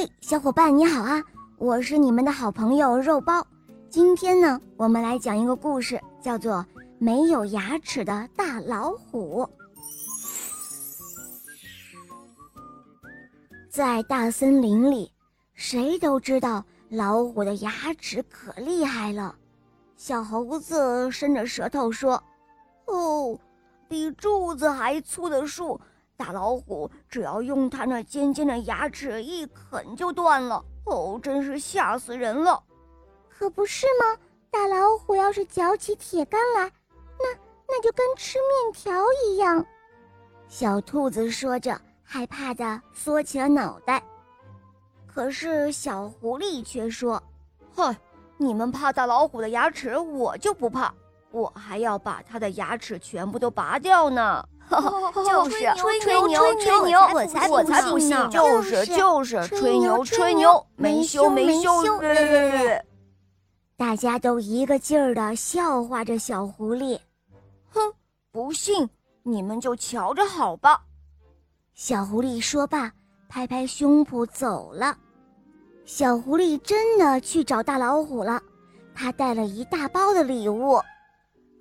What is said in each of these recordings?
嘿，小伙伴你好啊！我是你们的好朋友肉包。今天呢，我们来讲一个故事，叫做《没有牙齿的大老虎》。在大森林里，谁都知道老虎的牙齿可厉害了。小猴子伸着舌头说：“哦，比柱子还粗的树。”大老虎只要用它那尖尖的牙齿一啃就断了哦，真是吓死人了！可不是吗？大老虎要是嚼起铁杆来，那那就跟吃面条一样。小兔子说着，害怕的缩起了脑袋。可是小狐狸却说：“嗨，你们怕大老虎的牙齿，我就不怕，我还要把它的牙齿全部都拔掉呢。” 就是吹牛吹牛，我才我才不信呢！就是就是吹牛吹牛，没羞没羞！大家都一个劲儿的笑话着小狐狸。哼，不信你们就瞧着好吧！小狐狸说罢，拍拍胸脯走了。小狐狸真的去找大老虎了，他带了一大包的礼物。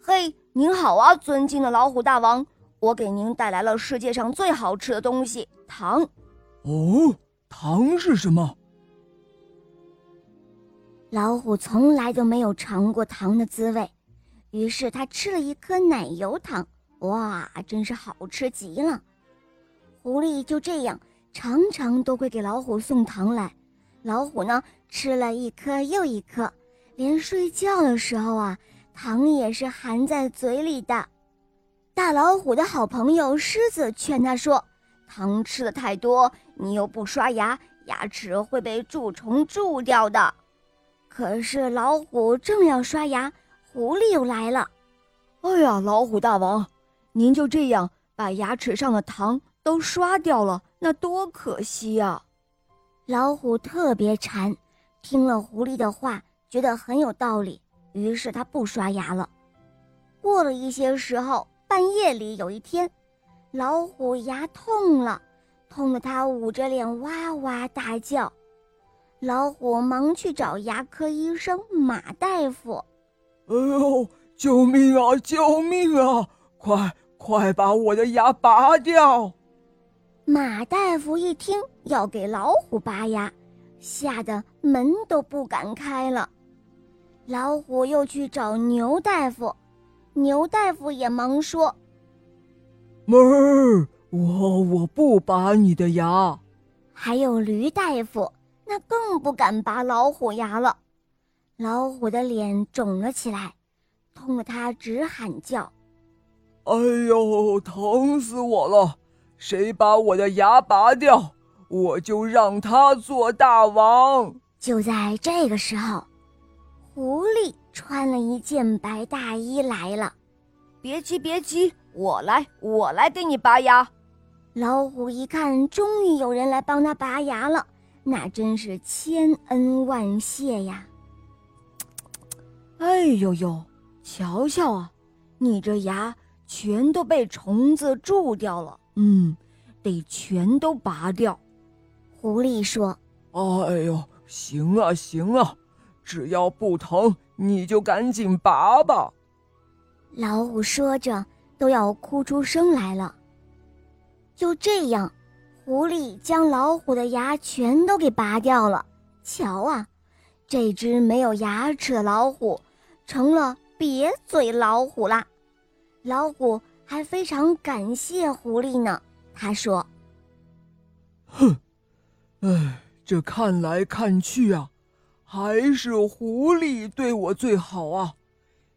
嘿，您好啊，尊敬的老虎大王！我给您带来了世界上最好吃的东西——糖。哦，糖是什么？老虎从来都没有尝过糖的滋味，于是他吃了一颗奶油糖。哇，真是好吃极了！狐狸就这样常常都会给老虎送糖来，老虎呢吃了一颗又一颗，连睡觉的时候啊，糖也是含在嘴里的。大老虎的好朋友狮子劝他说：“糖吃的太多，你又不刷牙，牙齿会被蛀虫蛀掉的。”可是老虎正要刷牙，狐狸又来了。“哎呀，老虎大王，您就这样把牙齿上的糖都刷掉了，那多可惜呀！”老虎特别馋，听了狐狸的话，觉得很有道理，于是他不刷牙了。过了一些时候。半夜里有一天，老虎牙痛了，痛得它捂着脸哇哇大叫。老虎忙去找牙科医生马大夫：“哎呦，救命啊！救命啊！快快把我的牙拔掉！”马大夫一听要给老虎拔牙，吓得门都不敢开了。老虎又去找牛大夫。牛大夫也忙说：“妹儿，我我不拔你的牙。”还有驴大夫，那更不敢拔老虎牙了。老虎的脸肿了起来，痛得他直喊叫：“哎呦，疼死我了！谁把我的牙拔掉，我就让他做大王。”就在这个时候。狐狸穿了一件白大衣来了，别急别急，我来我来给你拔牙。老虎一看，终于有人来帮他拔牙了，那真是千恩万谢呀！哎呦呦，瞧瞧啊，你这牙全都被虫子蛀掉了，嗯，得全都拔掉。狐狸说：“哎呦，行啊行啊。”只要不疼，你就赶紧拔吧。老虎说着，都要哭出声来了。就这样，狐狸将老虎的牙全都给拔掉了。瞧啊，这只没有牙齿的老虎成了瘪嘴老虎啦。老虎还非常感谢狐狸呢。他说：“哼，哎，这看来看去啊。”还是狐狸对我最好啊，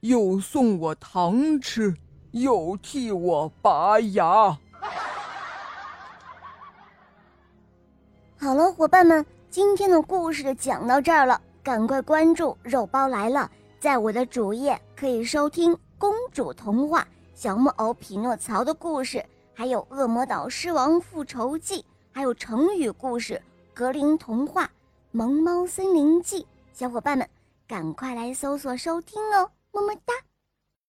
又送我糖吃，又替我拔牙。好了，伙伴们，今天的故事就讲到这儿了，赶快关注“肉包来了”！在我的主页可以收听公主童话、小木偶匹诺曹的故事，还有恶魔岛狮王复仇记，还有成语故事、格林童话。《萌猫森林记》，小伙伴们，赶快来搜索收听哦！么么哒。